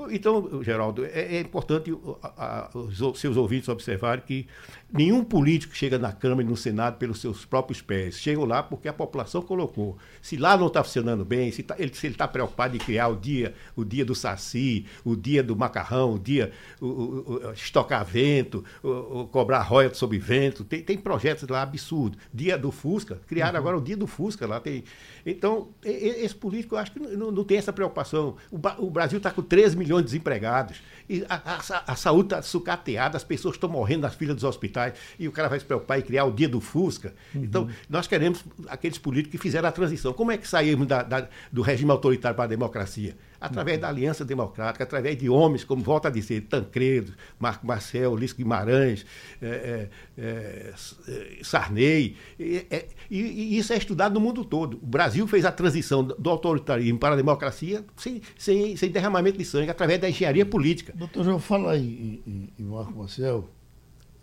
Então, Geraldo, é, é importante a, a, os seus ouvintes observarem que nenhum político chega na Câmara e no Senado pelos seus próprios pés. Chegam lá porque a população colocou. Se lá não está funcionando bem, se, tá, ele está preocupado em criar o dia, o dia do saci, o dia do macarrão, o dia o, o, o estocar vento, o, cobrar royalties sobre vento, tem, tem projetos lá absurdos. Dia do Fusca, criaram uhum. agora o dia do Fusca lá. Tem, então, esse político, eu acho que não, não tem essa preocupação. O, o Brasil está com 13 milhões de desempregados. E a, a, a saúde está sucateada, as pessoas estão morrendo nas filas dos hospitais. E o cara vai se preocupar em criar o dia do Fusca. Uhum. Então, nós queremos aqueles políticos que fizeram a transição. Como é que saímos da, da, do regime autoritário para a democracia? através da Aliança Democrática, através de homens, como volta a dizer, Tancredo, Marco Marcel, Ulisses Guimarães, é, é, é, Sarney. E, e, isso é estudado no mundo todo. O Brasil fez a transição do autoritarismo para a democracia sem, sem, sem derramamento de sangue, através da engenharia política. Doutor João, fala aí em, em Marco Marcel.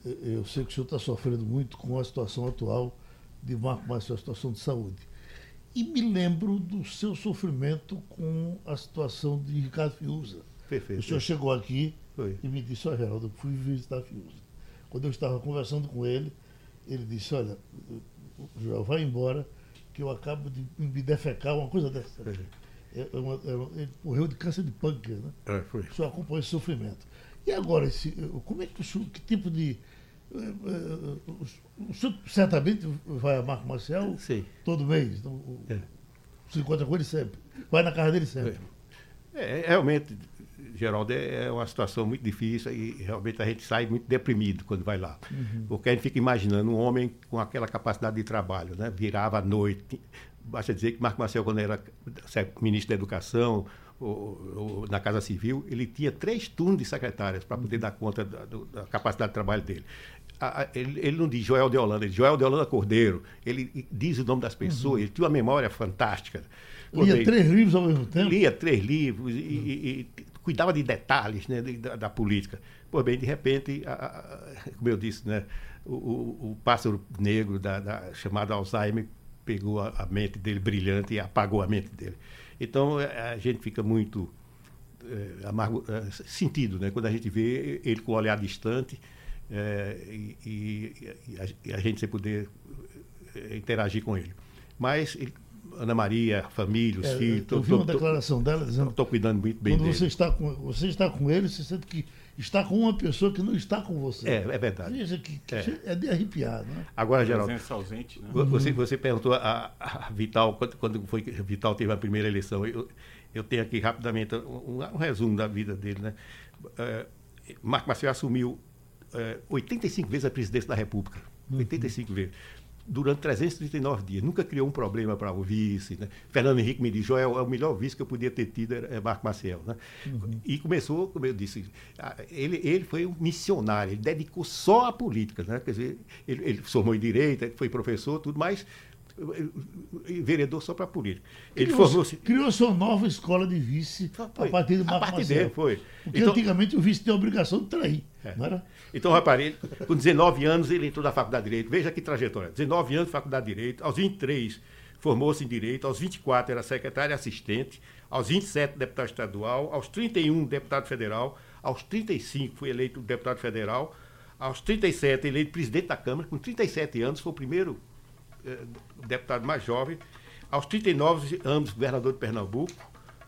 Eu sei que o senhor está sofrendo muito com a situação atual de Marco Marcel, a situação de saúde. E me lembro do seu sofrimento com a situação de Ricardo Fiuza. Perfeito. O senhor chegou aqui Foi. e me disse, olha, Geraldo, eu fui visitar Fiuza. Quando eu estava conversando com ele, ele disse, olha, Joel, vai embora, que eu acabo de me defecar, uma coisa dessa. Uma, ele morreu de câncer de pâncreas, né? É, foi. Senhor acompanhou esse sofrimento. E agora, esse, como é que o senhor, que tipo de o senhor certamente vai a Marco Marcel Sim. todo mês. Então, é. Se encontra com ele sempre. Vai na casa dele sempre. É, é, realmente, Geraldo, é, é uma situação muito difícil e realmente a gente sai muito deprimido quando vai lá. Uhum. Porque a gente fica imaginando um homem com aquela capacidade de trabalho, né? virava à noite. Basta dizer que Marco Marcel, quando era ministro da Educação, ou, ou, na Casa Civil, ele tinha três turnos de secretárias para poder dar conta da, da, capacidade de trabalho dele a, a, ele, ele, não diz Joel de Holanda, ele diz Joel de Holanda Cordeiro. Ele diz o nome das pessoas, uhum. ele tinha uma memória fantástica. Lia três livros ao mesmo tempo? Lia três livros e, uhum. e, e cuidava de detalhes né, de, da, da, política. Pois bem, de repente, a, como eu disse, né, o, o, o pássaro negro da, da, chamado Alzheimer pegou a, mente dele brilhante e apagou a mente dele. Então, é, a gente fica muito é, amargo, é, sentido né, quando a gente vê ele com o olhar distante é, e, e, e, a, e, a, gente sem poder é, interagir com ele. Mas ele, Ana Maria, família, os é, filhos. Eu tô, vi uma tô, declaração dela dizendo. Estou cuidando muito bem quando dele. Você está, com, você está com ele, você sente que está com uma pessoa que não está com você. É, é verdade. Veja que, que é. é. de arrepiar, né? Agora, Geraldo. Ausente, né? Você, você perguntou a, a Vital, quando, quando foi que Vital teve a primeira eleição. Eu, eu tenho aqui rapidamente um, um resumo da vida dele, né? É, Marco Maciel assumiu é, 85 vezes a presidência da República. Uhum. 85 vezes. Durante 339 dias. Nunca criou um problema para o vice. Né? Fernando Henrique me disse, Joel, é o melhor vice que eu podia ter tido é Marco Maciel. Né? Uhum. E começou, como eu disse, ele, ele foi um missionário, ele dedicou só à política. Né? Quer dizer, ele, ele formou em Direito, foi professor, tudo, mas vereador só para política. Ele criou, formou criou sua nova escola de vice foi, a partir do Marco a partir Marcelo. Dele, foi. Porque então, antigamente o vice tinha a obrigação de trair, é. não era? Então, rapaz, com 19 anos ele entrou na Faculdade de Direito. Veja que trajetória. 19 anos Faculdade de Direito, aos 23 formou-se em Direito, aos 24 era secretário assistente, aos 27 deputado estadual, aos 31 deputado federal, aos 35 foi eleito deputado federal, aos 37 eleito presidente da Câmara, com 37 anos foi o primeiro eh, deputado mais jovem, aos 39 anos governador de Pernambuco,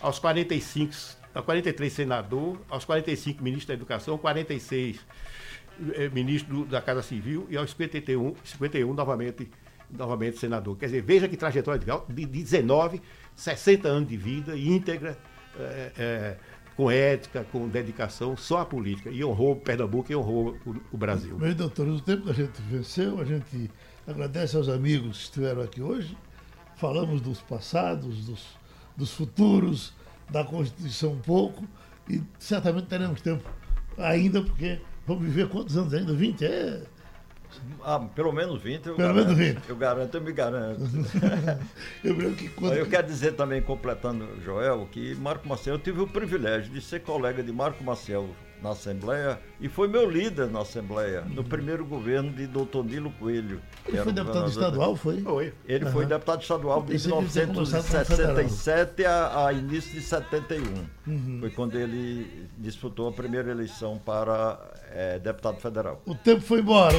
aos 45, aos 43 senador, aos 45 ministro da Educação, 46 eh, ministro da Casa Civil e aos 51, 51 novamente, novamente senador. Quer dizer, veja que trajetória de, de 19, 60 anos de vida íntegra, é, é, com ética, com dedicação, só a política. E honrou Pernambuco e honrou o, o Brasil. Bem, doutor, o tempo que a gente venceu, a gente agradece aos amigos que estiveram aqui hoje. Falamos dos passados, dos, dos futuros, da Constituição um pouco, e certamente teremos tempo ainda, porque vamos viver quantos anos ainda? 20? É. Ah, pelo menos 20. Eu pelo garanto, menos 20. Eu garanto, eu me garanto. eu, que quando... eu quero dizer também, completando, Joel, que Marco Maciel, eu tive o privilégio de ser colega de Marco Maciel na Assembleia e foi meu líder na Assembleia, no primeiro governo de doutor Nilo Coelho. Ele foi deputado estadual, foi? Foi. Ele uhum. foi deputado estadual de 1967 a, a, início de 71. Uhum. Foi quando ele disputou a primeira eleição para é, deputado federal. O tempo foi embora.